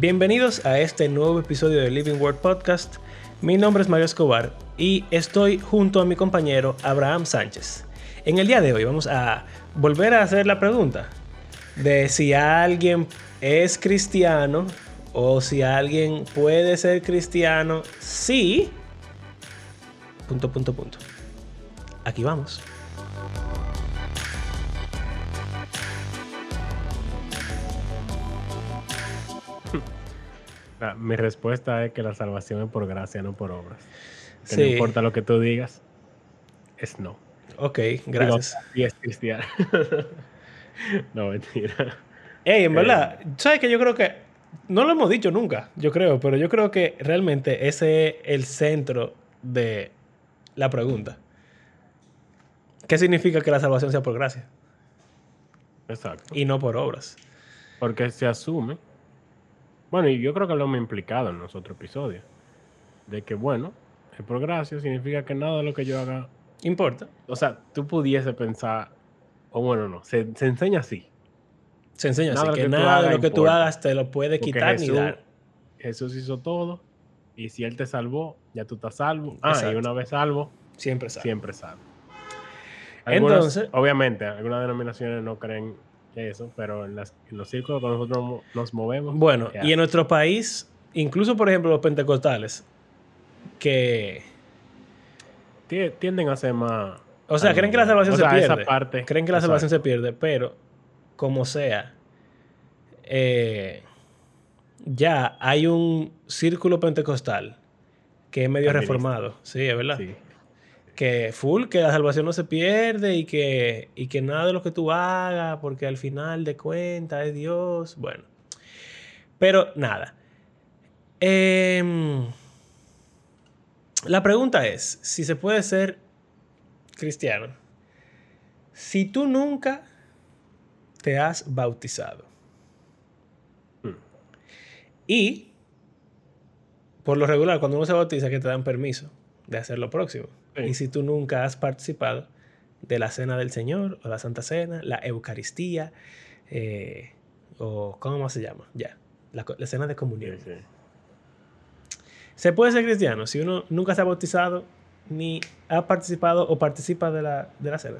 Bienvenidos a este nuevo episodio de Living Word Podcast. Mi nombre es Mario Escobar y estoy junto a mi compañero Abraham Sánchez. En el día de hoy vamos a volver a hacer la pregunta de si alguien es cristiano o si alguien puede ser cristiano. Sí. Punto, punto, punto. Aquí vamos. Mi respuesta es que la salvación es por gracia, no por obras. Que no importa lo que tú digas, es no. Ok, gracias. y es cristiano. no, mentira. Ey, en verdad, ¿sabes que Yo creo que, no lo hemos dicho nunca, yo creo, pero yo creo que realmente ese es el centro de la pregunta. ¿Qué significa que la salvación sea por gracia? Exacto. Y no por obras. Porque se asume. Bueno, y yo creo que lo hemos implicado en los otros episodios. De que, bueno, es por gracia significa que nada de lo que yo haga. Importa. O sea, tú pudiese pensar. O bueno, no. Se, se enseña así. Se enseña Nada así que nada de lo que tú hagas te lo puede Porque quitar Jesús, ni dar. Jesús hizo todo. Y si Él te salvó, ya tú estás salvo. Ah, Exacto. y una vez salvo, Siempre sabe. siempre salvo. Algunas- Entonces- obviamente, algunas denominaciones no creen eso, pero en, las- en los círculos donde nosotros nos movemos. Bueno, y en nuestro país, incluso por ejemplo los pentecostales, que, Tie- tienden a ser más. o sea, creen que la salvación o sea, se pierde. Esa parte, creen que la exacto. salvación se pierde, pero como sea, eh, ya hay un círculo pentecostal que es medio reformado. Sí, es verdad. Sí. Que full, que la salvación no se pierde y que, y que nada de lo que tú hagas, porque al final de cuentas es Dios. Bueno. Pero nada. Em, la pregunta es, si se puede ser cristiano, si tú nunca te has bautizado Hmm. y por lo regular cuando uno se bautiza que te dan permiso de hacer lo próximo. Sí. Y si tú nunca has participado de la cena del Señor o la Santa Cena, la Eucaristía eh, o ¿cómo se llama? Ya, la, la cena de Sí, comunión. sí. Se puede ser cristiano si uno nunca se ha bautizado ni ha participado o participa de la, de la cena.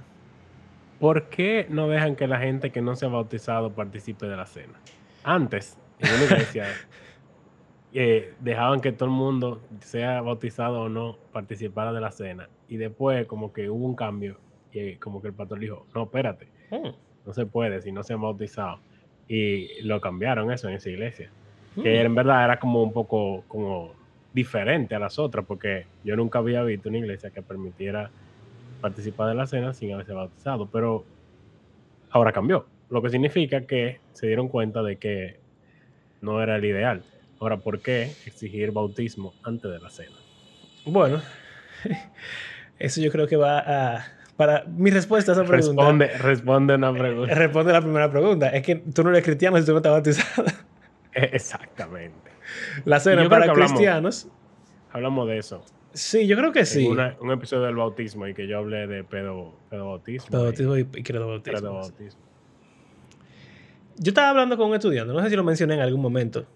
¿Por qué no dejan que la gente que no se ha bautizado participe de la cena? Antes, en una iglesia, eh, dejaban que todo el mundo, sea bautizado o no, participara de la cena. Y después, como que hubo un cambio, y como que el pastor dijo: No, espérate, Mm, no se puede si no se han bautizado. Y lo cambiaron eso en esa iglesia. Que en verdad era como un poco como diferente a las otras, porque yo nunca había visto una iglesia que permitiera participar de la cena sin haberse bautizado, pero ahora cambió, lo que significa que se dieron cuenta de que no era el ideal. Ahora, ¿por qué exigir bautismo antes de la cena? Bueno, eso yo creo que va a... Para mi respuesta a esa pregunta... Responde, responde una pregunta. Responde la primera pregunta. Es que tú no eres cristiano si tú no estás bautizado. Exactamente. La cena para hablamos- cristianos. Hablamos de eso. Sí, yo creo que sí. Una- un episodio del bautismo y que yo hablé de pedo, pedobautismo. Pero y bautismo y, credobautismo. credobautismo. Yo estaba hablando con un estudiante, no sé si lo mencioné en algún momento.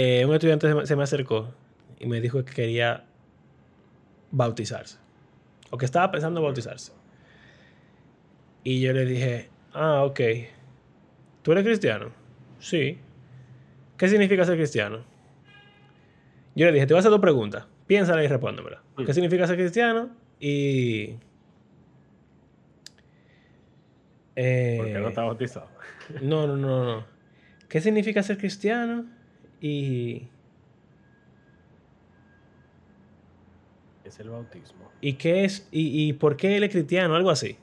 Eh, un estudiante se me, acercó y me dijo que quería bautizarse. O que estaba pensando en bautizarse. Y yo le dije, ah, ok. ¿Tú eres cristiano? Sí. ¿Qué significa ser cristiano? Yo le dije, te voy a hacer dos preguntas. Piénsala y respóndemela. Mm. ¿Qué significa ser cristiano? Y... Porque no Eh, está bautizado. no, no, no, no. ¿Qué significa ser cristiano? Y, Es el bautismo. y qué es y, y por qué él es cristiano, algo así.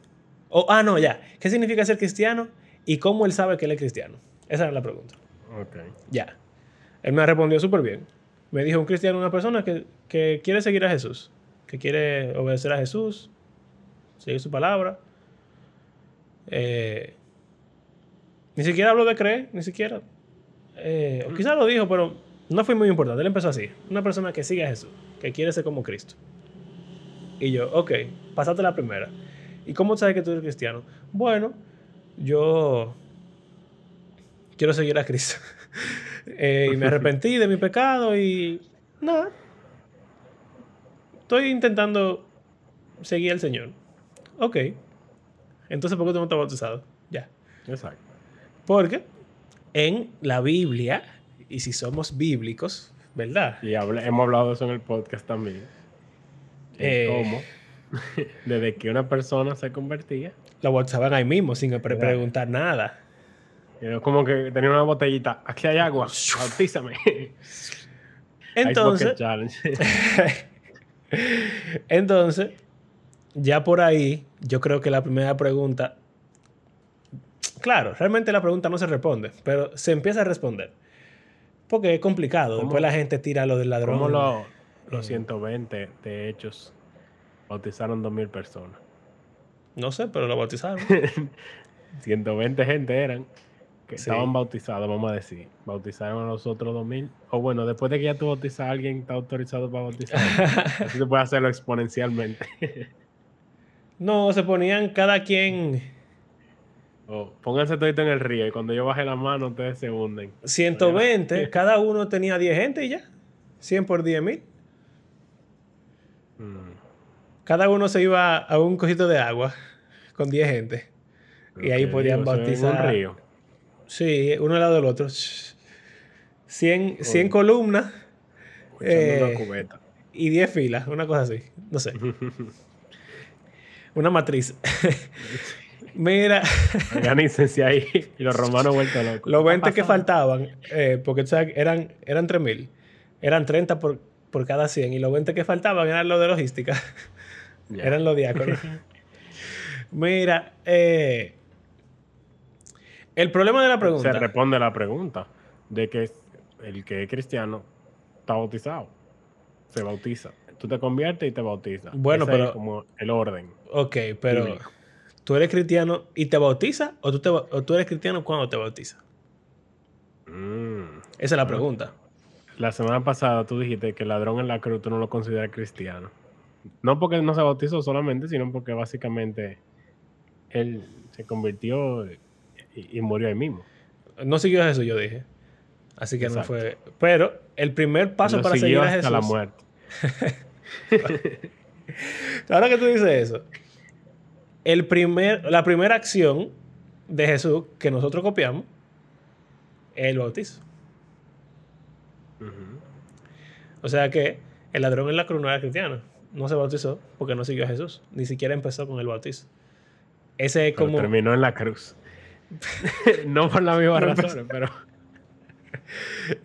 O, ah, no, ya. ¿Qué significa ser cristiano? Y cómo él sabe que él es cristiano. Esa era la pregunta. Ok. Ya. Él me respondió súper bien. Me dijo un cristiano, una persona que, que quiere seguir a Jesús, que quiere obedecer a Jesús, seguir su palabra. Eh, ni siquiera habló de creer, ni siquiera. Eh, o quizás lo dijo, pero no fue muy importante. Él empezó así. Una persona que sigue a Jesús, que quiere ser como Cristo. Y yo, ok, pasaste la primera. ¿Y cómo sabes que tú eres cristiano? Bueno, yo quiero seguir a Cristo. Eh, y me arrepentí de mi pecado y nada. Estoy intentando seguir al Señor. Ok. Entonces, ¿por qué tú no estás bautizado? Ya. Exacto. Porque en la Biblia, y si somos bíblicos, ¿verdad? Y hemos hablado de eso en el podcast también. Eh. cómo, desde que una persona se convertía, Lo bautizaban ahí mismo, sin pre- preguntar nada. era como que tenía una botellita, aquí hay agua, bautízame. Entonces, entonces, ya por ahí, yo creo que la primera pregunta, claro, realmente la pregunta no se responde, pero se empieza a responder. Porque es complicado. ¿Cómo? Después la gente tira lo del ladrón. ¿Cómo lo- los Eh. 120 de hechos bautizaron 2.000 personas? No sé, pero lo bautizaron. 120 gente eran que Sí. estaban bautizados, vamos a decir. Bautizaron a los otros 2000. O bueno, después de que ya tú bautizas a alguien, está autorizado para bautizar. Así se puede hacerlo exponencialmente. no, se ponían cada quien O pónganse todito en el río y cuando yo baje la mano, ustedes se hunden. 120, cada uno tenía 10 gente y ya. 100 por 10 mil. Mm. Cada uno se iba a un cojito de agua con 10 gente. Y ahí podían digo, bautizar. un río. Sí, uno al lado del otro. 100, 100 Oye. columnas Eh, una cubeta. y 10 filas, una cosa así. No sé. Una matriz. Mira, Organícense ahí. Y los romanos vueltos locos. los ¿Qué 20 que faltaban, eh, porque sabes, eran, eran 3000. Eran 30 por, por cada 100. Y los 20 que faltaban eran los de logística. Eran los diáconos. Mira, eh, el problema de la pregunta. Se responde la pregunta de que el que es cristiano está bautizado. Se bautiza. Tú te conviertes y te bautizas. Bueno, Ese es pero- como el orden. Ok, pero Bíblico. ¿Tú eres cristiano y te bautizas o tú, te ba- o tú eres cristiano cuando te bautizas? Mm. Esa es la pregunta. La semana pasada tú dijiste que el ladrón en la cruz tú no lo consideras cristiano. No porque no se bautizó solamente, sino porque básicamente él se convirtió y, y murió ahí mismo. No siguió a Jesús, yo dije. Así que Exacto. no fue. Pero el primer paso Lo para seguir a hasta Jesús. la muerte. Ahora que tú dices eso, el primer, la primera acción de Jesús que nosotros copiamos es el bautizo. O sea que el ladrón en la cruz no era cristiano. No se bautizó porque no siguió a Jesús. Ni siquiera empezó con el bautizo. Ese es Pero como. terminó en la cruz. no por la misma No razón, pero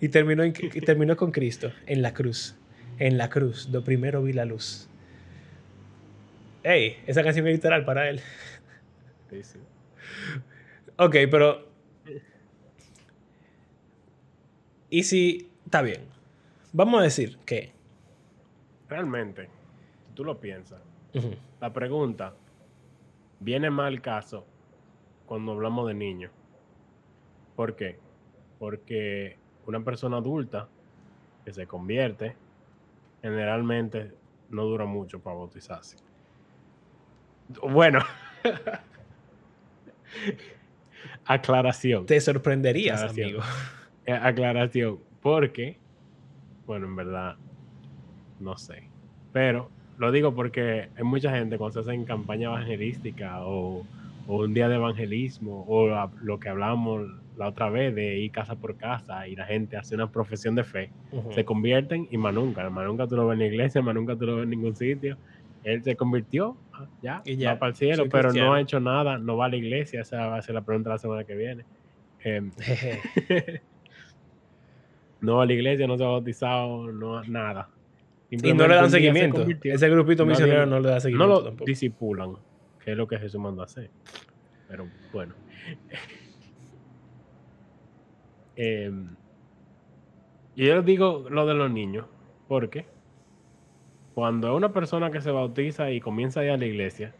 Y terminó, en- y terminó con Cristo en la cruz. En la cruz. Lo primero vi la luz. Ey, esa canción es literal para él. Sí, sí. Ok, pero. Y si. Está bien. Vamos a decir que. realmente, si tú lo piensas, la pregunta viene mal caso cuando hablamos de niños. ¿Por qué? Porque una persona adulta que se convierte generalmente no dura mucho para bautizarse. Bueno, aclaración. Te sorprenderías, Aclaración. amigo. Eh, aclaración. Porque, bueno, en verdad, no sé. Pero lo digo porque hay mucha gente cuando se hacen campaña evangelística o, o un día de evangelismo o lo que hablamos la otra vez de ir casa por casa y la gente hace una profesión de fe, se convierten y más nunca. Más nunca tú lo ves en la iglesia, más nunca tú lo ves en ningún sitio. Él se convirtió, ah, ya, Y ya, va para el cielo, pero cristiano. no ha hecho nada, no va a la iglesia. Esa va a ser la pregunta la semana que viene. Em, no va a la iglesia, no se ha bautizado, no nada. Y no le dan se seguimiento. convirtió. Ese grupito misionero no le da No seguimiento lo tampoco. disipulan, que es lo que Jesús mandó a hacer. Pero bueno. Em, y yo les digo lo de los niños, porque cuando es una persona que se bautiza y comienza a ir a la iglesia,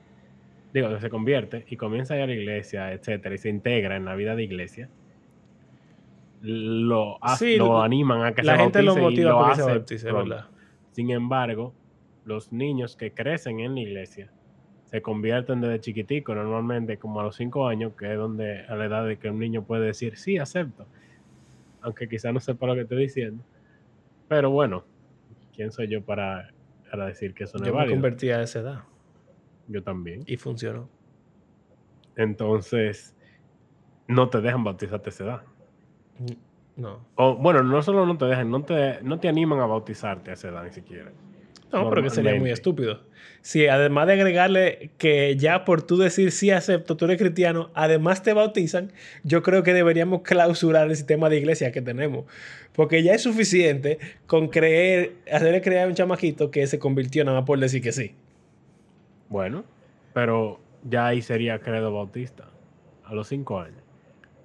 digo, que se convierte y comienza a ir a la iglesia, etcétera, y se integra en la vida de iglesia, lo, Sí, lo lo- animan a que La se gente lo bautice y motiva lo para que se hace bautice. Sin embargo, los niños que crecen en la iglesia se convierten desde chiquitico, normalmente como a los cinco años, que es donde a la edad de que un niño puede decir, sí, acepto. aunque quizás no sepa lo que estoy diciendo. Pero bueno, ¿quién soy yo para, para decir que eso no Yo es me válido? convertí a esa edad Yo también. y funcionó. Entonces, no te dejan bautizarte a esa edad. No. O, bueno, no solo no te dejan, no te, no te animan a bautizarte a esa edad ni siquiera. No, pero que sería muy estúpido. Si además de agregarle que ya por tú decir sí acepto, tú eres cristiano, además te bautizan, yo creo que deberíamos clausurar el sistema de iglesia que tenemos. Porque ya es suficiente con creer, hacerle creer a un chamaquito que se convirtió nada más por decir que sí. Bueno, pero ya ahí sería credo bautista a los cinco años.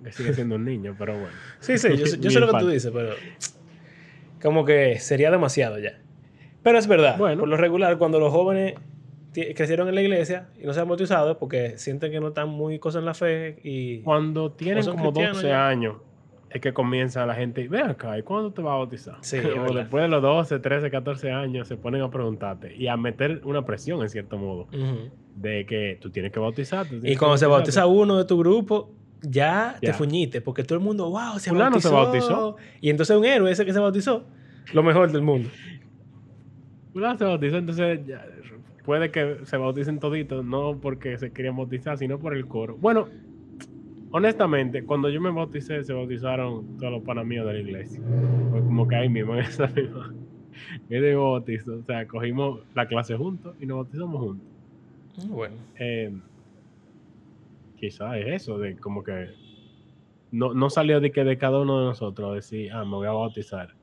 Que sigue siendo un niño, pero bueno. Sí, sí, yo, sé- yo sé lo que tú dices, pero como que sería demasiado ya. Pero es verdad, Bueno. por lo regular, cuando los jóvenes crecieron en la iglesia y no se han bautizado es porque sienten que no están muy cosas en la fe y... Cuando tienen como cristianos 12 ya. años, es que comienza la gente, ve acá, ¿y cuándo te vas a bautizar? Sí, o después de los 12, 13, 14 años se ponen a preguntarte y a meter una presión en cierto modo Ujú. de que tú tienes que bautizarte. tú Y cuando se bautiza uno de tu grupo, ya, te Ya. fuñiste, porque todo el mundo, wow, se Fulano bautizó. se bautizó. Y entonces un héroe ese que se bautizó, lo mejor del mundo. Se bautizó, entonces ya, puede que se bauticen toditos, no porque se querían bautizar, sino por el coro. Bueno, honestamente, cuando yo me bauticé, se bautizaron todos los panas míos de la iglesia. Fue como que ahí mismo, en esa misma, en ese mismo bautizo. O sea, cogimos la clase juntos y nos bautizamos juntos. Bueno, Eh, quizás es eso, de como que no, no salió de que de cada uno de nosotros decir, ah, me voy a bautizar,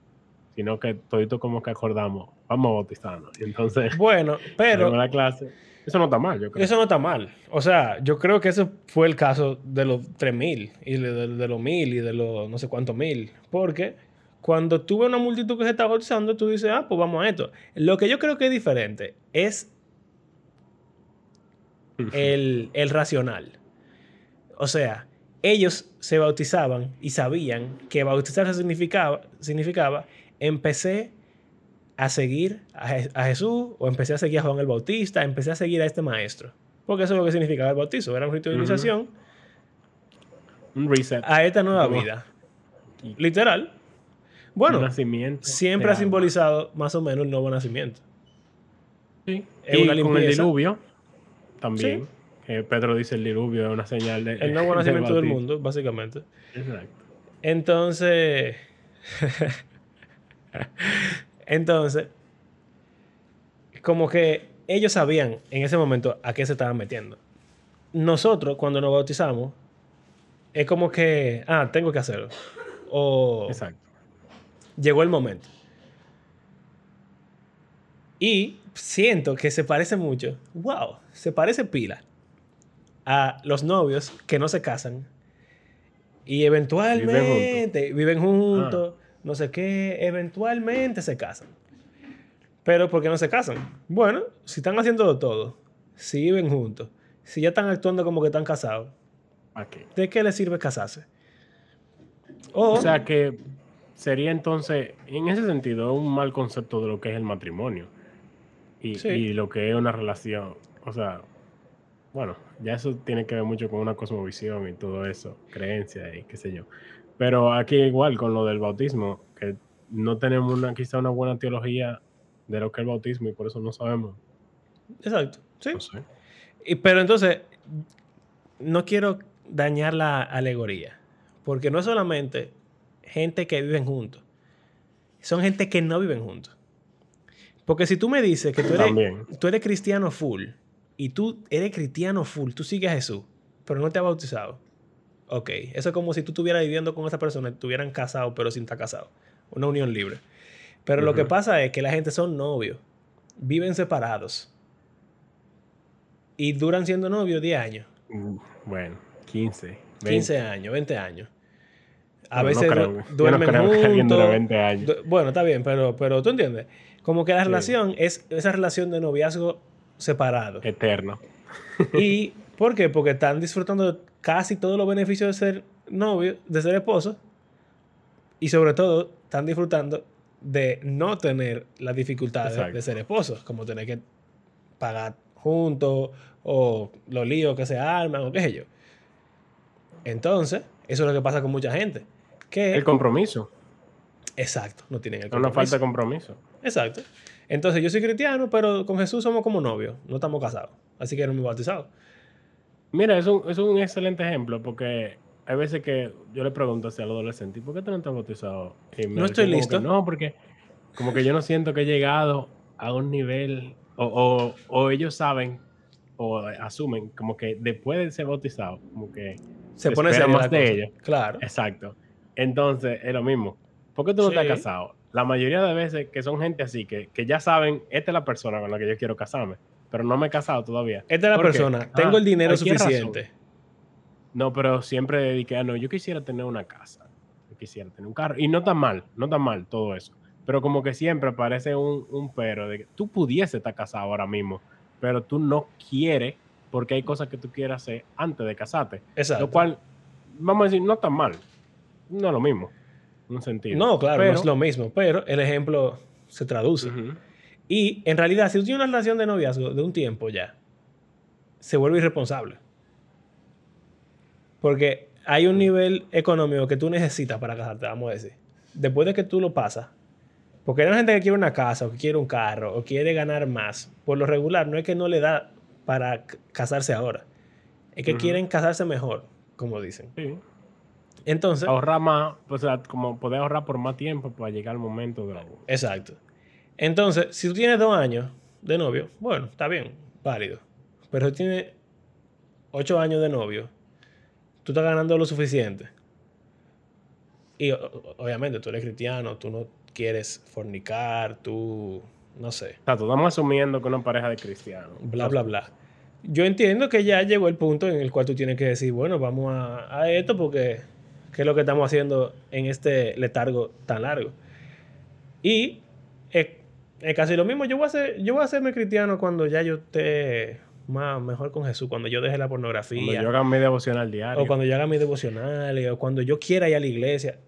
sino que todito como que acordamos, vamos a bautizarnos. Y entonces, bueno pero la clase, eso no está mal, yo creo. eso no está mal. O sea, yo creo que ese fue el caso de los 3000 y de, de- de los 1000 y de los no sé cuántos mil. Porque cuando tú ves una multitud que se está bautizando, tú dices, ah, pues vamos a esto. Lo que yo creo que es diferente es el, el racional. O sea, ellos se bautizaban y sabían que bautizarse significaba, significaba empecé a seguir a, Je- a Jesús o empecé a seguir a Juan el Bautista, empecé a seguir a este maestro. Porque eso es lo que significaba el bautizo, era un rito de iniciación Un reset, a esta nueva Como- vida. Literal. Bueno, nacimiento. siempre ha simbolizado más o menos el nuevo nacimiento. Sí. es Y una con el diluvio, también. que Pedro dice el diluvio es una señal de, El nuevo del nacimiento del bautismo. mundo, básicamente. Exacto. Entonces, entonces, como que ellos sabían en ese momento a qué se estaban metiendo. Nosotros, cuando nos bautizamos, es como que, ah, tengo que hacerlo. O Exacto. llegó el momento. Y siento que se parece mucho, wow, se parece pila a los novios que no se casan y eventualmente viven juntos, no sé qué, eventualmente se casan. Pero ¿por qué no se casan? Bueno, si están haciéndolo todo, si viven juntos, si ya están actuando como que están casados. ¿de qué les sirve casarse? O, O sea que sería entonces, en ese sentido, un mal concepto de lo que es el matrimonio y, Sí. y lo que es una relación. O sea, bueno, ya eso tiene que ver mucho con una cosmovisión y todo eso, creencia y qué sé yo. Pero aquí igual con lo del bautismo, que no tenemos una, quizá una buena teología de lo que es el bautismo y por eso no sabemos. exacto, sí. No sé. Y- pero entonces, no quiero dañar la alegoría, porque no es solamente gente que viven juntos, son gente que no viven juntos. Porque si tú me dices que tú eres, También. tú eres cristiano full, y tú eres cristiano full, tú sigues a Jesús, pero no te has bautizado. Ok, eso es como si tú estuvieras viviendo con esa persona, estuvieran casados, pero sin estar casados. Una unión libre. Pero lo que pasa es que la gente son novios, viven separados y duran siendo novios 10 años, Bueno, 15. 20. 15 años, 20 años. A no veces no duermen creo dure juntos. 20 años. Du- Bueno, está bien, pero, pero tú entiendes. Como que la Sí. relación es esa relación de noviazgo separado. Eterno. ¿Y por qué? Porque están disfrutando de casi todos los beneficios de ser novio, de ser esposo. Y sobre todo, están disfrutando de no tener las dificultades Exacto. de ser esposos, como tener que pagar juntos o los líos que se arman o qué sé yo. Entonces, eso es lo que pasa con mucha gente. Que, El compromiso. exacto, no tienen el una compromiso. falta de compromiso. Exacto. Entonces yo soy cristiano, pero con Jesús somos como novios, no estamos casados. Así que no me bautizado. Mira, es un, es un excelente ejemplo porque hay veces que yo le pregunto hacia los adolescentes, ¿y por qué tú no estás bautizado? Y me No estoy que listo. no, porque como que yo no siento que he llegado a un nivel, o, o- o ellos saben o asumen como que después de ser bautizado, como que Se pone seria más de ellos. Claro. Exacto. Entonces, es lo mismo. ¿Por qué tú no estás Sí. casado? La mayoría de veces que son gente así, que, que ya saben, esta es la persona con la que yo quiero casarme, pero no me he casado todavía. Esta es la persona. Ah, Tengo el dinero razón. suficiente. No, pero siempre dediqué a no, yo quisiera tener una casa, yo quisiera tener un carro. Y no tan mal, no tan mal todo eso. Pero como que siempre aparece un, un pero de que tú pudiese estar casado ahora mismo, pero tú no quieres porque hay cosas que tú quieres hacer antes de casarte. Exacto. Lo cual, vamos a decir, no tan mal. No es lo mismo. En un sentido. no, claro, Pero- no es lo mismo, pero el ejemplo se traduce. Y en realidad, si tú tienes una relación de noviazgo de un tiempo ya, se vuelve irresponsable. Porque hay un nivel económico que tú necesitas para casarte, vamos a decir. Después de que tú lo pasas, porque hay una gente que quiere una casa, o que quiere un carro, o quiere ganar más, por lo regular, no es que no le da para casarse ahora. Es que quieren casarse mejor, como dicen. Sí. Entonces, Ahorrar más, o sea, como poder ahorrar por más tiempo para llegar al momento de la. Exacto. Entonces, si tú tienes dos años de novio, bueno, está bien, válido. Pero si tienes ocho años de novio, tú estás ganando lo suficiente. Y obviamente tú eres cristiano, tú no quieres fornicar, tú, no sé, O sea, tú estamos asumiendo que una pareja de cristianos. bla, bla, bla. Yo entiendo que ya llegó el punto en el cual tú tienes que decir, bueno, vamos a, a esto porque ¿qué es lo que estamos haciendo en este letargo tan largo? Y es, es casi lo mismo. Yo voy, a ser, yo voy a hacerme cristiano cuando ya yo esté más, mejor con Jesús, cuando yo deje la Cuando pornografía, yo haga mi devocional diario. o cuando yo haga mis devocionales, o cuando yo quiera ir a la iglesia.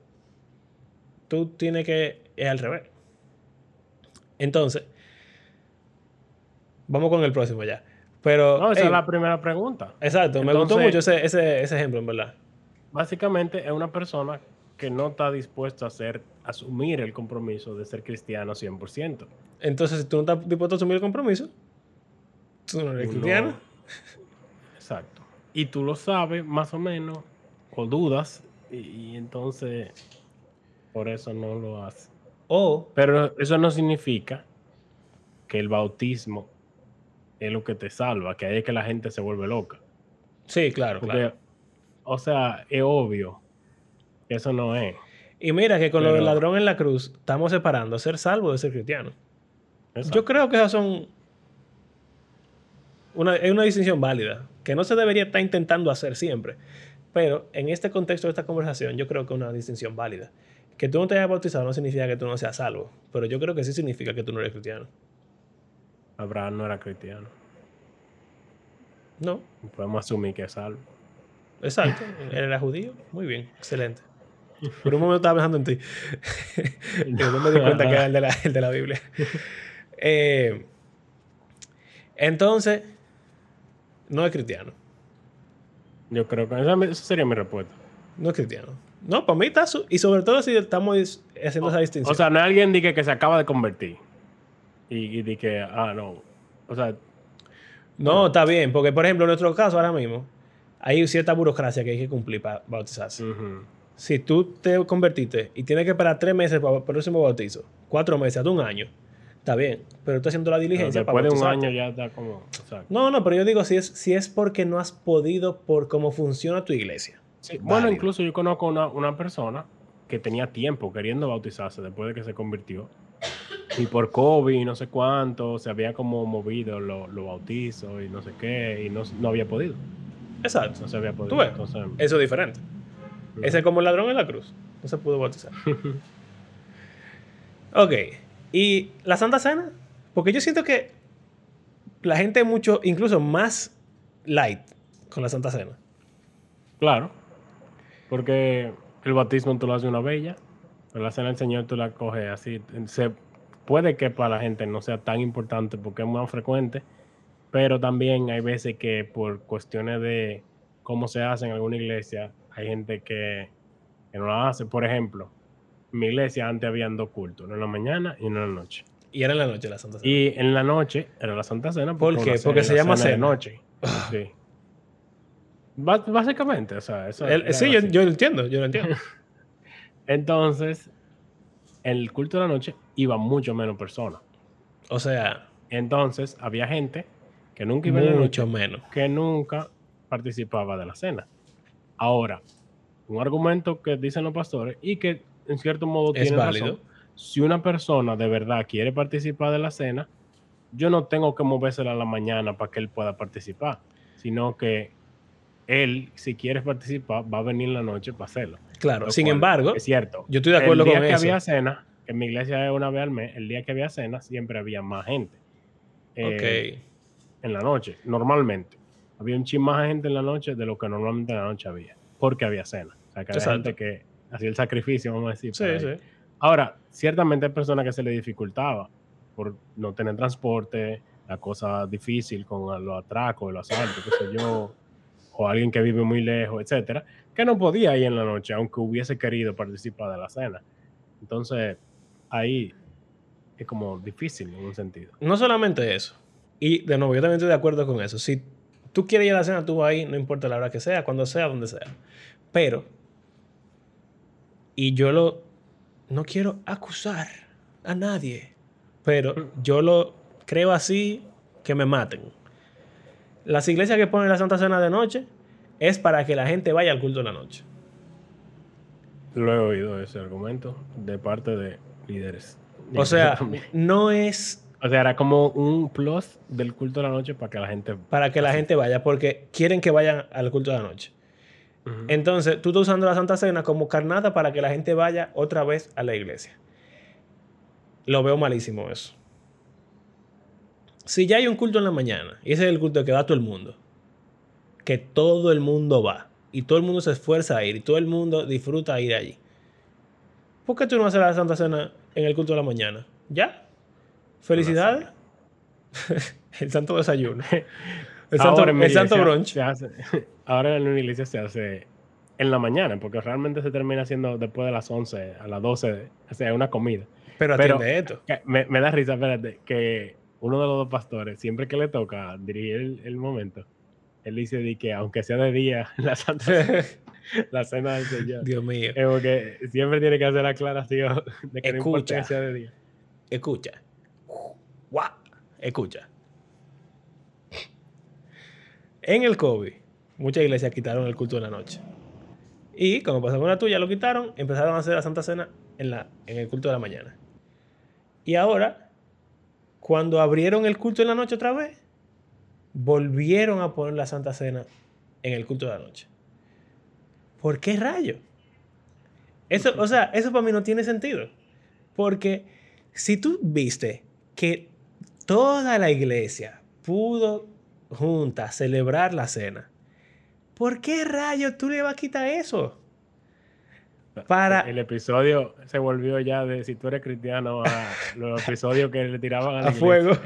Tú tienes que... Es al revés. Entonces, vamos con el próximo ya. Pero... No, esa es la primera pregunta. Exacto, me gustó mucho ese, ese, ese ejemplo, en verdad. Básicamente es una persona que no está dispuesta a hacer, asumir el compromiso de ser cristiano 100%. Entonces, si tú no estás dispuesto a asumir el compromiso, tú no eres No- cristiano. Exacto. Y tú lo sabes más o menos, o dudas, y, y entonces por eso no lo haces. O, Pero eso no significa que el bautismo es lo que te salva, que ahí es que la gente se vuelve loca. sí, claro, Porque, claro. o sea, es obvio eso no es. Y mira que con lo del ladrón en la cruz, estamos separando ser salvo de ser cristiano. Exacto. Yo creo que esas son. Una, es una distinción válida, que no se debería estar intentando hacer siempre. Pero en este contexto de esta conversación, yo creo que es una distinción válida. Que tú no te hayas bautizado no significa que tú no seas salvo, pero yo creo que sí significa que tú no eres cristiano. Abraham no era cristiano. No, Podemos asumir que es salvo. exacto. Él era judío. Muy bien, excelente. Por un momento estaba pensando en ti. y después me di cuenta que era el de la, el de la Biblia. Eh, entonces, no es cristiano. Yo creo que esa, esa sería mi respuesta. No es cristiano. No, para mí está... su- y sobre todo si estamos haciendo esa distinción. O sea, no es alguien que, que se acaba de convertir. Y, y di que, ah, no. O sea, no, está bien. Porque, por ejemplo, en nuestro caso ahora mismo, hay cierta burocracia que hay que cumplir para bautizarse. Si tú te convertiste y tienes que esperar tres meses para el próximo bautizo, cuatro meses, hasta un año, está bien. Pero estás haciendo la diligencia después de un año ya está como. No, no, pero yo digo si es, si es porque no has podido por cómo funciona tu iglesia. Sí, Bueno, incluso yo conozco una, una persona que tenía tiempo queriendo bautizarse después de que se convirtió. Y por COVID no sé cuánto, se había como movido los lo bautizos y no sé qué, y no, no había podido. Exacto. No se había podido. ¿Tú ves? Entonces, Eso es diferente. Ese es como el ladrón en la cruz. No se pudo bautizar. ok. ¿Y la Santa Cena? Porque yo siento que la gente es mucho, incluso más light con la Santa Cena. Claro. Porque el bautismo tú lo haces una bella, pero la cena del Señor tú la coges así. Se, puede que para la gente no sea tan importante porque es más frecuente, pero también hay veces que por cuestiones de cómo se hace en alguna iglesia, hay gente que que no la hace. Por ejemplo, en mi iglesia antes habían dos cultos, uno en la mañana y uno en la noche. Y era en la noche la Santa Cena. Y en la noche era la Santa Cena. ¿Por qué? Porque se la llama cena de noche. Sí. Ba- Básicamente, o sea, eso El- sí, yo, lo entiendo, yo lo entiendo. Entonces, en el culto de la noche iba mucho menos personas. O sea, Entonces, había gente que nunca iba en la noche, mucho menos. que nunca participaba de la cena. Ahora, un argumento que dicen los pastores y que en cierto modo Es tiene válido. razón. Si una persona de verdad quiere participar de la cena, yo no tengo que movérsela a la mañana para que él pueda participar, sino que él, si quiere participar, va a venir en la noche para hacerlo. Claro, Lo sin cual embargo, es cierto. yo estoy de acuerdo el día con que eso. había cena, que en mi iglesia es una vez al mes, el día que había cena siempre había más gente. Eh, ok. en la noche, normalmente. Había un chin más gente en la noche de lo que normalmente en la noche había, porque había cena. O sea, que había gente que hacía el sacrificio, vamos a decir. Sí, sí. Ahora, ciertamente hay personas que se les dificultaba por no tener transporte, la cosa difícil con los atracos, los asaltos, qué sé yo, o alguien que vive muy lejos, etcétera, que no podía ir en la noche, aunque hubiese querido participar de la cena. Entonces, ahí es como difícil en un sentido. No solamente eso. Y de nuevo, yo también estoy de acuerdo con eso. Si tú quieres ir a la cena, tú vas ahí, no importa la hora que sea, cuando sea, donde sea. Pero, y yo lo, no quiero acusar a nadie, pero yo lo creo así que me maten. Las iglesias que ponen la Santa Cena de noche es para que la gente vaya al culto de la noche. Lo he oído ese argumento de parte de líderes. O sea, no es o sea, era como un plus del culto de la noche para que la gente. para que la gente vaya, porque quieren que vayan al culto de la noche. Entonces, tú estás usando la Santa Cena como carnada para que la gente vaya otra vez a la iglesia. Lo veo malísimo eso. Si ya hay un culto en la mañana, y ese es el culto que va todo el mundo, que todo el mundo va, y todo el mundo se esfuerza a ir, y todo el mundo disfruta ir allí, ¿por qué tú no haces la Santa Cena en el culto de la mañana? ¿Ya? Felicidades. el santo desayuno. El santo, Ahora el santo brunch. hace- ahora en una iglesia se hace en la mañana, porque realmente se termina haciendo después de las 11 a las 12, de- o sea, una comida. Pero Pero- atiende esto. Me, me da risa, espérate, que uno de los dos pastores, siempre que le toca dirigir el, el momento, él dice de que aunque sea de día, la Santa Cena- la cena del Señor. Dios mío. Es porque siempre tiene que hacer la aclaración de que no importa Escucha. que sea de día. Escucha. Escucha. En el COVID, muchas iglesias quitaron el culto de la noche. Y como pasó con la tuya, lo quitaron, empezaron a hacer la Santa Cena en, la, en el culto de la mañana. Y ahora, cuando abrieron el culto en la noche otra vez, volvieron a poner la Santa Cena en el culto de la noche. ¿Por qué rayo? Eso, o sea, eso para mí no tiene sentido. Porque si tú viste que toda la iglesia pudo junta celebrar la cena, ¿por qué rayo tú le vas a quitar eso? Para El episodio se volvió ya de si tú eres cristiano a los episodios que le tiraban a, la a fuego.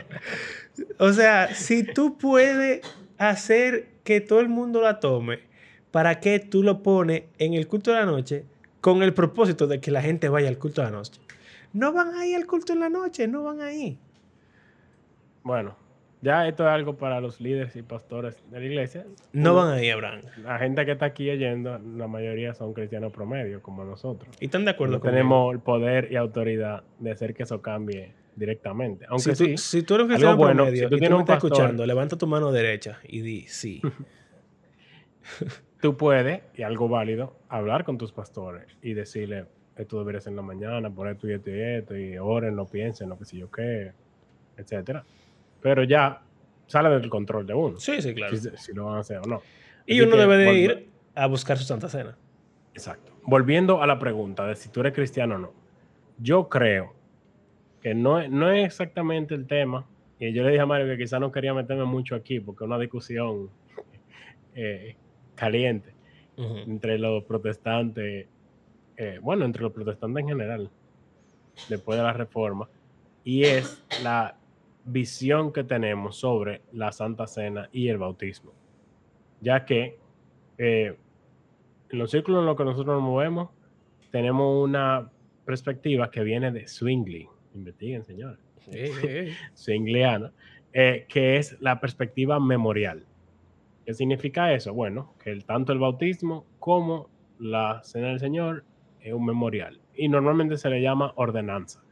O sea, si tú puedes hacer que todo el mundo la tome, ¿para qué tú lo pones en el culto de la noche con el propósito de que la gente vaya al culto de la noche? No van a ir al culto en la noche, no van a ir. Bueno, ya esto es algo para los líderes y pastores de la iglesia. No Uno- van a ir, Abraham. La gente que está aquí yendo, la mayoría son cristianos promedio, como nosotros. Y están de acuerdo No conmigo. tenemos el poder y autoridad de hacer que eso cambie directamente. Aunque si, sí, tú, si tú eres un cristiano bueno, promedio si tú y tú tienes me un estás pastor- escuchando, levanta tu mano derecha y di sí. tú puedes, y algo válido, hablar con tus pastores y decirle, esto debería ser en la mañana, por esto y esto y esto, y oren, no piensen, lo que sé yo qué, etcétera. Pero ya sale del control de uno, Sí, sí, claro. si, si lo van a hacer o no. Y Así uno que debe de ir a buscar su Santa Cena. Exacto. Volviendo a la pregunta de si tú eres cristiano o no. Yo creo que no, es- no es exactamente el tema. Y yo le dije a Mario que quizás no quería meterme mucho aquí porque es una discusión eh, caliente entre los protestantes, eh, bueno, entre los protestantes en general, después de la reforma, y es la visión que tenemos sobre la Santa Cena y el bautismo. Ya que eh, en los círculos en los que nosotros nos movemos, tenemos una perspectiva que viene de Zwingli. Investiguen, señores. Eh, que es la perspectiva memorial. ¿Qué significa eso? Bueno, que el- tanto el bautismo como la cena del Señor es un memorial. Y normalmente se le llama ordenanza.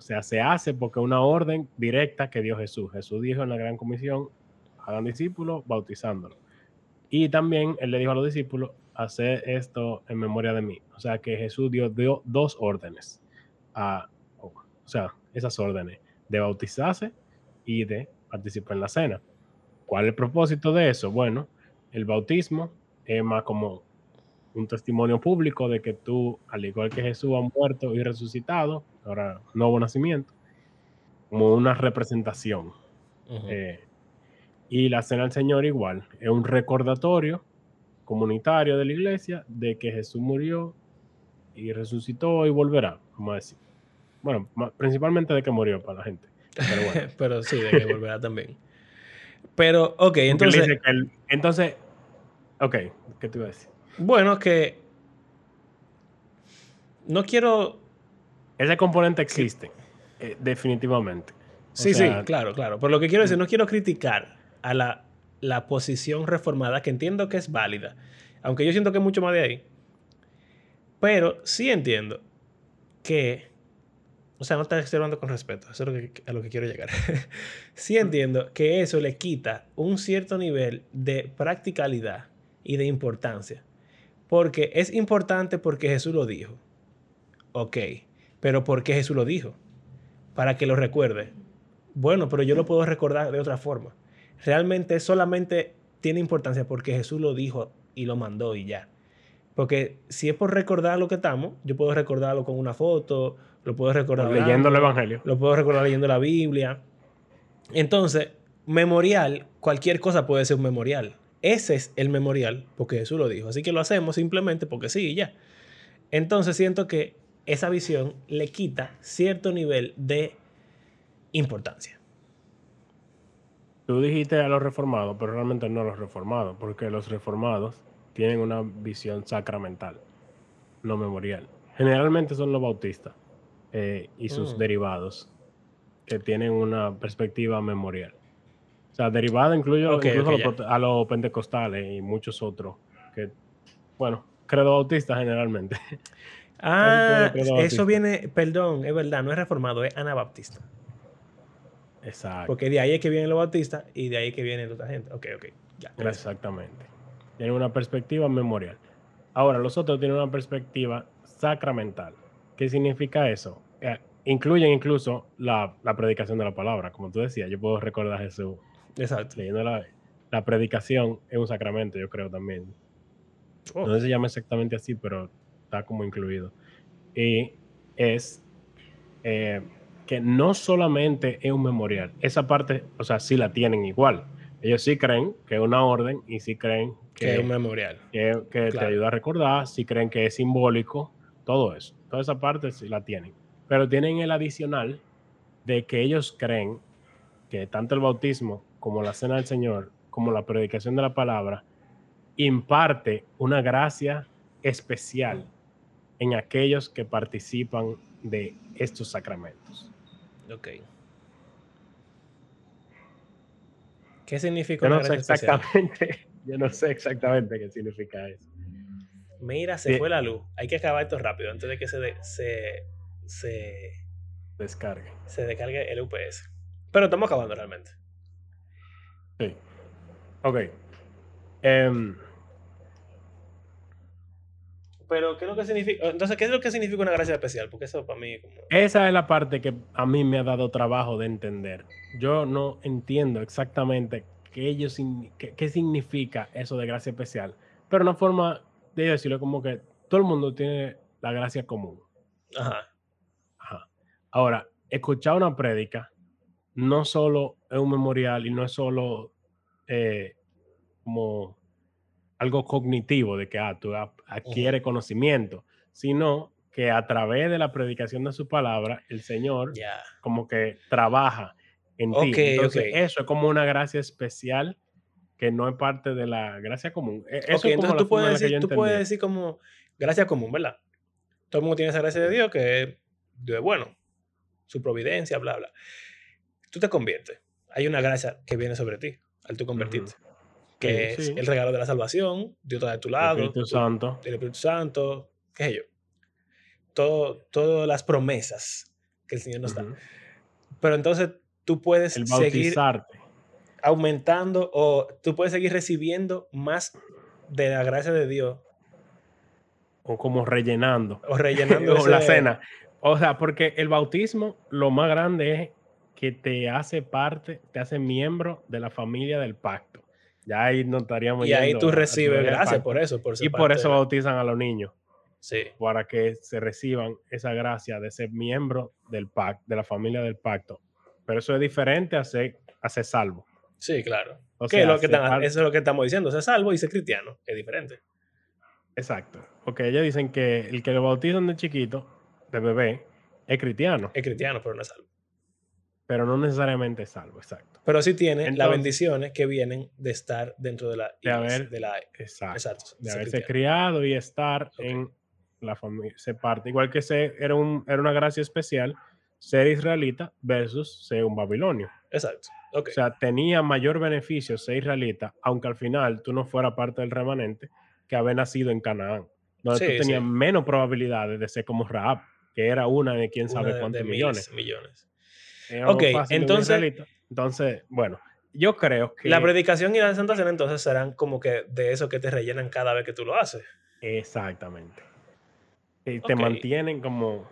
O sea, se hace porque una orden directa que dio Jesús. Jesús dijo en la gran comisión, hagan discípulos bautizándolos. Y también él le dijo a los discípulos, hacer esto en memoria de mí. O sea, que Jesús dio, dos órdenes. O sea, esas órdenes de bautizarse y de participar en la cena. ¿Cuál es el propósito de eso? Bueno, el bautismo es más como un testimonio público de que tú, al igual que Jesús ha muerto y resucitado, ahora nuevo nacimiento, como una representación. Ujú. Eh, y la cena del Señor igual, es un recordatorio comunitario de la iglesia de que Jesús murió y resucitó y volverá, vamos a decir. Bueno, principalmente de que murió para la gente. Pero bueno. Pero sí, de que volverá también. Pero, ok, entonces, él- entonces, ok, ¿qué te iba a decir? Bueno, que no quiero... Ese componente existe, eh, definitivamente. O Sí, sea, sí, claro, claro. Pero lo que quiero decir, no quiero criticar a la, la posición reformada, que entiendo que es válida, aunque yo siento que es mucho más de ahí. Pero sí entiendo que, o sea, no estoy hablando con respeto, eso es lo que- a lo que quiero llegar. sí entiendo que eso le quita un cierto nivel de practicalidad y de importancia. Porque es importante porque Jesús lo dijo. Ok, pero ¿por qué Jesús lo dijo? Para que lo recuerde. Bueno, pero yo lo puedo recordar de otra forma. Realmente solamente tiene importancia porque Jesús lo dijo y lo mandó y ya. Porque si es por recordar lo que estamos, yo puedo recordarlo con una foto, lo puedo recordar leyendo el Evangelio. lo puedo recordar leyendo la Biblia. Entonces, memorial, cualquier cosa puede ser un memorial. Ese es el memorial porque Jesús lo dijo. Así que lo hacemos simplemente porque sí y ya. Entonces siento que esa visión le quita cierto nivel de importancia. Tú dijiste a los reformados, pero realmente no a los reformados, porque los reformados tienen una visión sacramental, no memorial. Generalmente son los bautistas eh, y sus Mm. derivados que tienen una perspectiva memorial. O sea, derivada incluye Ok, incluso a, los, a pentecostales y muchos otros que, bueno, credo bautista generalmente. Ah, credo eso viene, perdón, es verdad, no es reformado, es anabaptista. Exacto. Porque de ahí es que vienen los bautistas y de ahí es que viene otra gente. Ok, ok, ya. Exactamente. Tienen una perspectiva memorial. Ahora, los otros tienen una perspectiva sacramental. ¿Qué significa eso? Eh, incluyen incluso la, la predicación de la palabra. Como tú decías, yo puedo recordar a Jesús Exacto. leyendo la, la predicación es un sacramento, yo creo también. Oh, No se llama exactamente así, pero está como incluido. Y es eh, que no solamente es un memorial, esa parte, o sea, sí la tienen igual. Ellos sí creen que es una orden y sí creen que que, es un memorial. que, que te ayuda a recordar, sí creen que es simbólico, todo eso. Toda esa parte sí la tienen. Pero tienen el adicional de que ellos creen que tanto el bautismo como la cena del Señor, como la predicación de la palabra, imparte una gracia especial en aquellos que participan de estos sacramentos. Ok. ¿Qué significa Yo no sé especial? exactamente, yo no sé exactamente qué significa eso. Mira, se Sí. fue la luz. Hay que acabar esto rápido antes de que se, de- se, se, Descargue. se descargue el UPS. Pero estamos acabando realmente. Sí. Ok. Em, Pero, ¿qué es lo que significa? Entonces, ¿qué es lo que significa una gracia especial? Porque eso para mí como... esa es la parte que a mí me ha dado trabajo de entender. Yo no entiendo exactamente qué, ellos, qué, qué significa eso de gracia especial, pero una forma de decirlo como que todo el mundo tiene la gracia común. Ajá. Ajá. Ahora, escuchar una prédica no solo es un memorial y no es solo eh, como algo cognitivo de que ah, tú adquieres conocimiento, sino que a través de la predicación de su palabra, el Señor Ya. como que trabaja en Ok, ti. Entonces, ok. eso es como una gracia especial que no es parte de la gracia común. E- Eso ok, es como entonces tú puedes, decir, tú puedes decir como gracia común, ¿verdad? Todo el mundo tiene esa gracia de Dios que es bueno, su providencia, bla, bla. Tú te conviertes. Hay una gracia que viene sobre ti al tú convertirte. Que Sí, es sí. el regalo de la salvación, Dios está de tu El lado. Espíritu tú- Santo. el Espíritu Santo, qué sé yo. Todo, todas las promesas que el Señor nos da. Pero entonces tú puedes El seguir aumentando o tú puedes seguir recibiendo más de la gracia de Dios O como rellenando. o rellenando o la cena. O sea, porque el bautismo, lo más grande es que te hace parte, te hace miembro de la familia del pacto. Ya ahí no estaríamos Y ahí tú recibes gracias por eso. Por Y por eso de bautizan a los niños, Sí, para que se reciban esa gracia de ser miembro del pacto, de la familia del pacto. Pero eso es diferente a ser, a ser salvo. sí, claro. O sea, lo que están- eso es lo que estamos diciendo. Ser salvo y ser cristiano. Es diferente. Exacto. Porque ellos dicen que el que lo bautizan de chiquito, de bebé, es cristiano, Es cristiano, pero no es salvo. Pero no necesariamente es salvo. Exacto. Pero sí tiene las Entonces- bendiciones que vienen de estar dentro de la De haber- de la Exacto. Exacto. de haberse criado y estar Ok. en la familia, se parte. Igual que se, era, un, era una gracia especial ser israelita versus ser un babilonio. Exacto. Ok. O sea, tenía mayor beneficio ser israelita, aunque al final tú no fueras parte del remanente, que haber nacido en Canaán, donde Sí, tú tenías sí. menos probabilidades de ser como Raab, que era una de quién sabe cuántos de millones. millones. Ok, fácil entonces-. Entonces, bueno, yo creo que... La predicación y la Santa Cena entonces serán como que de eso que te rellenan cada vez que tú lo haces. Exactamente. Y te mantienen como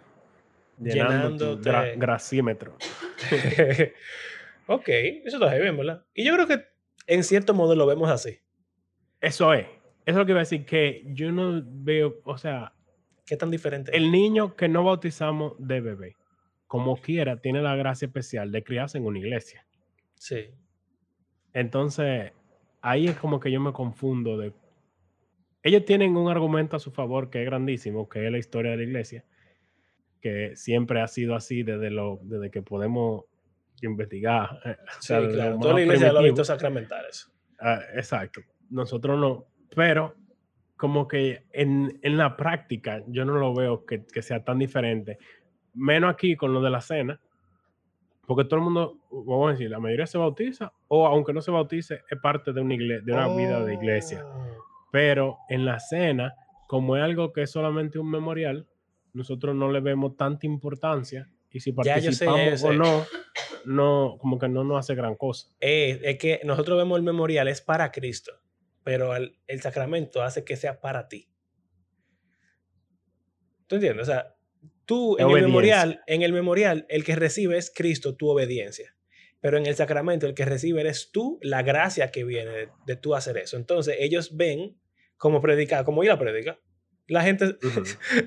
llenando tu gra- Llenándote. grasímetro. ok, eso está bien, ¿verdad? Y yo creo que en cierto modo lo vemos así. Eso es. Eso es lo que iba a decir, que yo no veo, o sea, ¿Qué tan diferente? el niño que no bautizamos de bebé, como quiera, tiene la gracia especial de criarse en una iglesia. Sí. Entonces, ahí es como que yo me confundo de... Ellos tienen un argumento a su favor que es grandísimo, que es la historia de la iglesia, que siempre ha sido así desde, lo, desde que podemos investigar. eh, o Sí, sea, desde lo claro. Toda la iglesia de los ritos sacramentales. Ah, exacto. Nosotros no. Pero como que en, en la práctica yo no lo veo que, que sea tan diferente. Menos aquí con lo de la cena. Porque todo el mundo, vamos a decir, la mayoría se bautiza o aunque no se bautice, es parte de una, igle- de una vida de iglesia. Oh. Pero en la cena, como es algo que es solamente un memorial, nosotros no le vemos tanta importancia. Y si participamos o no, no, como que no nos hace gran cosa. Eh, es que nosotros vemos el memorial es para Cristo, pero el, el sacramento hace que sea para ti. ¿Tú entiendes? O sea, tú en el memorial, en el memorial, el que recibe es Cristo, tu obediencia. Pero en el sacramento, el que recibe eres tú, la gracia que viene de, de tú hacer eso. Entonces, ellos ven como predicar, como ir a predicar. La gente, Ujú.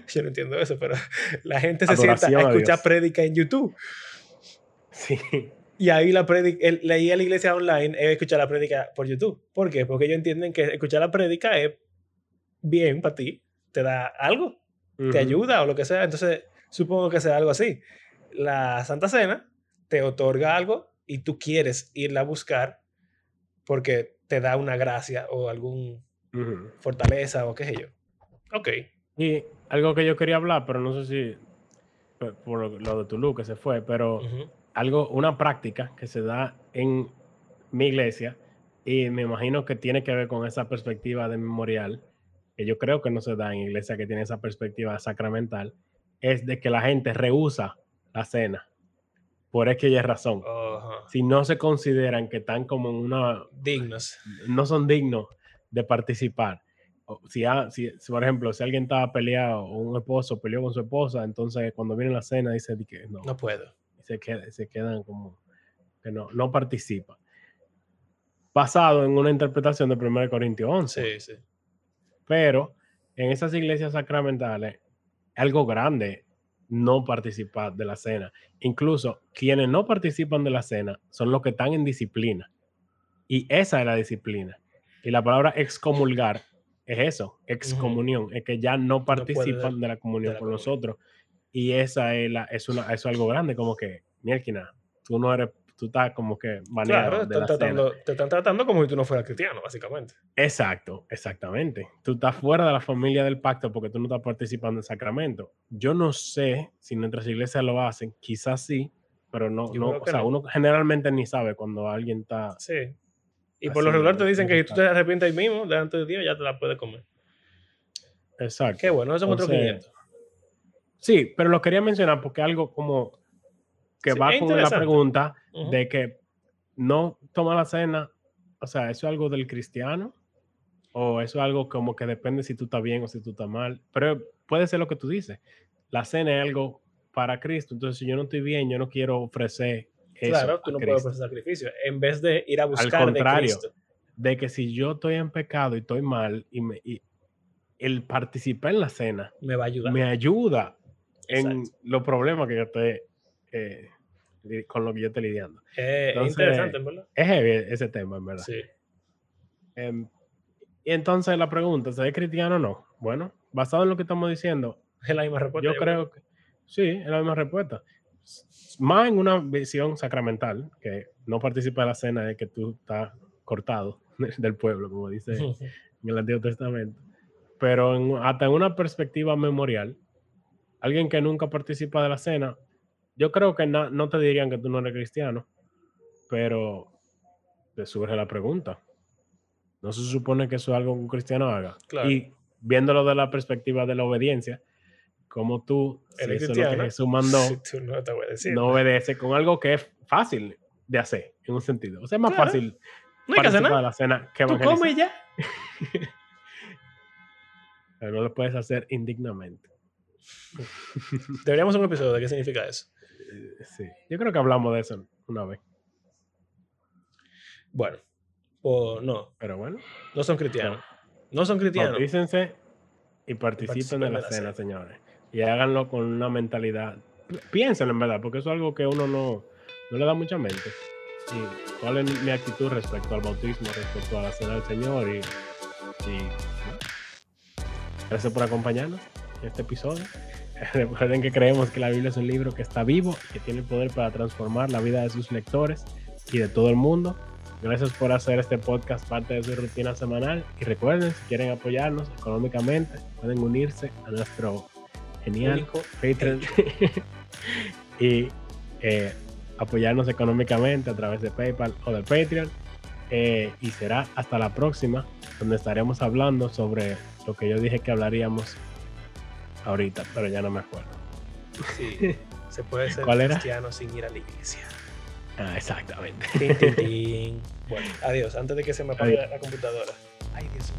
yo no entiendo eso, pero la gente se sienta Adoración a a escuchar prédica en YouTube. Sí. Y ahí la prédica, el, la, iglesia online es escuchar la prédica por YouTube. ¿Por qué? Porque ellos entienden que escuchar la prédica es bien para ti, te da algo, te Ujú. ayuda o lo que sea. Entonces, supongo que sea algo así. La Santa Cena te otorga algo y tú quieres irla a buscar porque te da una gracia o algún fortaleza o qué sé yo. Ok. Y algo que yo quería hablar, pero no sé si por, lo, de Tulu que se fue, pero algo, una práctica que se da en mi iglesia y me imagino que tiene que ver con esa perspectiva de memorial, que yo creo que no se da en iglesia que tiene esa perspectiva sacramental, es de que la gente rehúsa la cena por y razón. Ajá. Si no se consideran que están como en una Dignos. no son dignos de participar. Si, ha- si, si, por ejemplo, si alguien estaba peleado o un esposo peleó con su esposa, entonces cuando viene la cena dice di que no, No puedo. y se, queda- se quedan como que no, no participan. Basado en una interpretación de 1 Corintios 11. Sí, sí. Pero en esas iglesias sacramentales, algo grande no participar de la cena. Incluso quienes no participan de la cena son los que están en disciplina. Y esa es la disciplina. Y la palabra excomulgar es eso, excomunión, es que ya no participan de la comunión con nosotros. Y esa es, la, es, una, eso es algo grande, como que, mierda, tú no eres, tú estás como que baneado Claro, de están tratando, te están tratando como si tú no fueras cristiano, básicamente. Exacto, exactamente. Tú estás fuera de la familia del pacto porque tú no estás participando en sacramento. Yo no sé si nuestras iglesias lo hacen, quizás sí, pero no, no o sea, no. uno generalmente ni sabe cuando alguien está. Sí. Y por lo regular te dicen que si tú te arrepientes ahí mismo, delante de Dios, ya te la puedes comer. Exacto. Qué bueno, eso es otro Entonces, 500. Sí, pero lo quería mencionar porque algo como que Sí, va con la pregunta de que no toma la cena, o sea, ¿eso es algo del cristiano? ¿O eso es algo como que depende si tú estás bien o si tú estás mal? Pero puede ser lo que tú dices. La cena es algo para Cristo. Entonces, si yo no estoy bien, yo no quiero ofrecer eso Claro, tú no puedes Cristo. ofrecer sacrificio. En vez de ir a buscar de contrario. Cristo. De que si yo estoy en pecado y estoy mal y, me, y el participar en la cena Me va a ayudar. me ayuda en los problemas que yo estoy eh, con lo que yo estoy lidiando. Eh, es Entonces, interesante, verdad. Es heavy ese tema, en verdad. Sí. Em, y entonces la pregunta, ¿se es cristiano o no? Bueno, basado en lo que estamos diciendo, Es la misma respuesta. yo creo que sí, es la misma respuesta. Más en una visión sacramental, que no participa de la cena de que tú estás cortado del pueblo, como dice en el Antiguo Testamento. Pero en- hasta en una perspectiva memorial, alguien que nunca participa de la cena, yo creo que no te dirían que tú no eres cristiano, pero te surge la pregunta. ¿No se supone que eso es algo que un cristiano haga? Claro. Y viéndolo de la perspectiva de la obediencia, como tú, si Eres eso es lo que. Jesús mandó, no te decir. no obedece con algo que es fácil de hacer, en un sentido. O sea, es más Claro. fácil no hay que hacer de nada. la cena que Tú comes ya. Pero no lo puedes hacer indignamente. Deberíamos hacer un episodio de qué significa eso. Eh, Sí. Yo creo que hablamos de eso una vez. Bueno, pues no, Pero bueno, no son cristianos. No son cristianos. bautícense y participen participen de de la cena, cena. señores. Y háganlo con una mentalidad. Pi- Piénsenlo en verdad, porque eso es algo que uno no, no le da mucha mente. Y cuál es mi actitud respecto al bautismo, respecto a la cena del Señor. Y, y, ¿no? gracias por acompañarnos en este episodio. Recuerden que creemos que la Biblia es un libro que está vivo que tiene el poder para transformar la vida de sus lectores y de todo el mundo. Gracias por hacer este podcast parte de su rutina semanal. Y recuerden, si quieren apoyarnos económicamente, pueden unirse a nuestro genial Patreon y eh, apoyarnos económicamente a través de PayPal o de Patreon. Eh, y será hasta la próxima, donde estaremos hablando sobre lo que yo dije que hablaríamos ahorita, pero ya no me acuerdo. Sí. Se puede ser cristiano sin ir a la iglesia. Ah, exactamente. Bueno, adiós. Antes de que se me apague la, la computadora. Ay, Dios